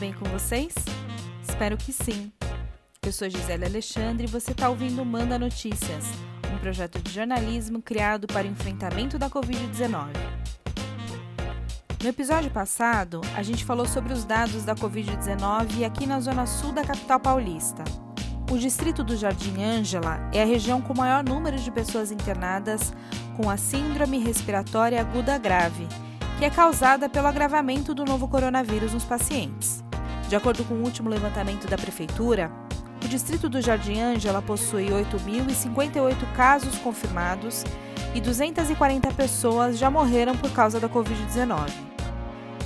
bem com vocês? Espero que sim. Eu sou Gisele Alexandre e você está ouvindo Manda Notícias, um projeto de jornalismo criado para o enfrentamento da Covid-19. No episódio passado, a gente falou sobre os dados da Covid-19 aqui na zona sul da capital paulista. O distrito do Jardim Ângela é a região com maior número de pessoas internadas com a Síndrome Respiratória Aguda Grave, que é causada pelo agravamento do novo coronavírus nos pacientes. De acordo com o último levantamento da Prefeitura, o distrito do Jardim Ângela possui 8.058 casos confirmados e 240 pessoas já morreram por causa da Covid-19.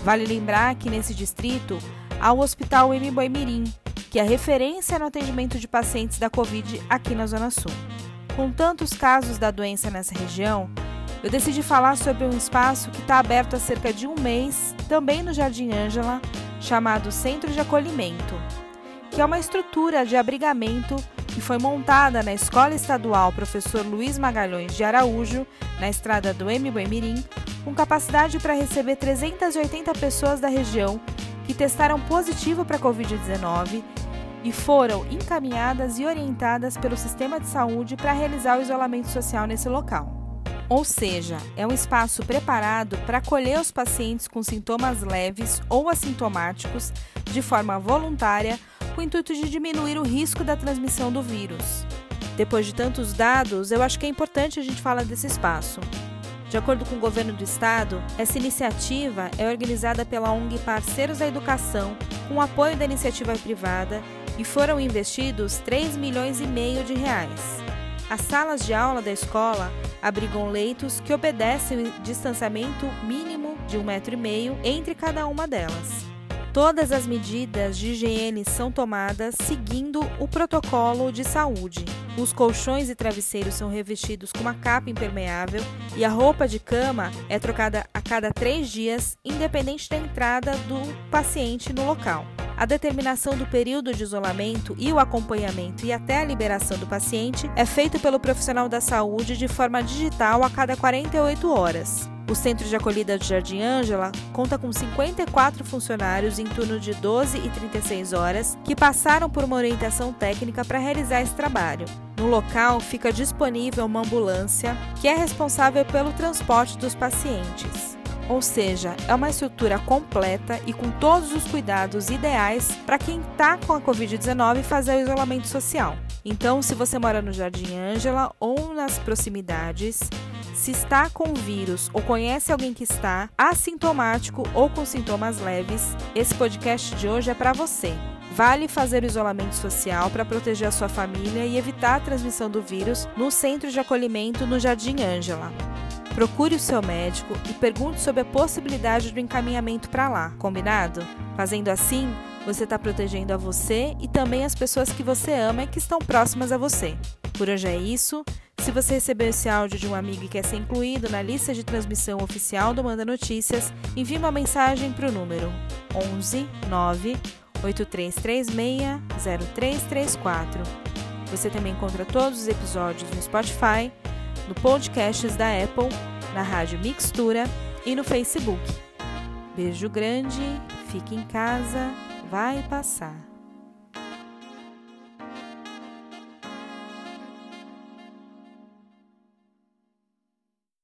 Vale lembrar que nesse distrito há o Hospital M. Boimirim, que é referência no atendimento de pacientes da Covid aqui na Zona Sul. Com tantos casos da doença nessa região, eu decidi falar sobre um espaço que está aberto há cerca de um mês, também no Jardim Ângela, chamado Centro de Acolhimento, que é uma estrutura de abrigamento que foi montada na Escola Estadual Professor Luiz Magalhães de Araújo, na estrada do M. Boemirim, com capacidade para receber 380 pessoas da região que testaram positivo para a Covid-19 e foram encaminhadas e orientadas pelo sistema de saúde para realizar o isolamento social nesse local. Ou seja, é um espaço preparado para acolher os pacientes com sintomas leves ou assintomáticos de forma voluntária, com o intuito de diminuir o risco da transmissão do vírus. Depois de tantos dados, eu acho que é importante a gente falar desse espaço. De acordo com o governo do estado, essa iniciativa é organizada pela ONG Parceiros da Educação, com apoio da iniciativa privada e foram investidos 3 milhões e meio de reais. As salas de aula da escola abrigam leitos que obedecem o distanciamento mínimo de um metro e meio entre cada uma delas. Todas as medidas de higiene são tomadas seguindo o protocolo de saúde. Os colchões e travesseiros são revestidos com uma capa impermeável e a roupa de cama é trocada a cada três dias, independente da entrada do paciente no local. A determinação do período de isolamento e o acompanhamento e até a liberação do paciente é feito pelo profissional da saúde de forma digital a cada 48 horas. O Centro de Acolhida de Jardim Ângela conta com 54 funcionários em turno de 12 e 36 horas que passaram por uma orientação técnica para realizar esse trabalho. No local fica disponível uma ambulância que é responsável pelo transporte dos pacientes. Ou seja, é uma estrutura completa e com todos os cuidados ideais para quem está com a Covid-19 fazer o isolamento social. Então, se você mora no Jardim Ângela ou nas proximidades, se está com vírus ou conhece alguém que está assintomático ou com sintomas leves, esse podcast de hoje é para você. Vale fazer o isolamento social para proteger a sua família e evitar a transmissão do vírus no centro de acolhimento no Jardim Ângela. Procure o seu médico e pergunte sobre a possibilidade do encaminhamento para lá, combinado? Fazendo assim, você está protegendo a você e também as pessoas que você ama e que estão próximas a você. Por hoje é isso. Se você recebeu esse áudio de um amigo e quer ser incluído na lista de transmissão oficial do Manda Notícias, envie uma mensagem para o número 11 9 8336 0334. Você também encontra todos os episódios no Spotify, no podcasts da Apple, na Rádio Mixtura e no Facebook. Beijo grande, fique em casa, vai passar.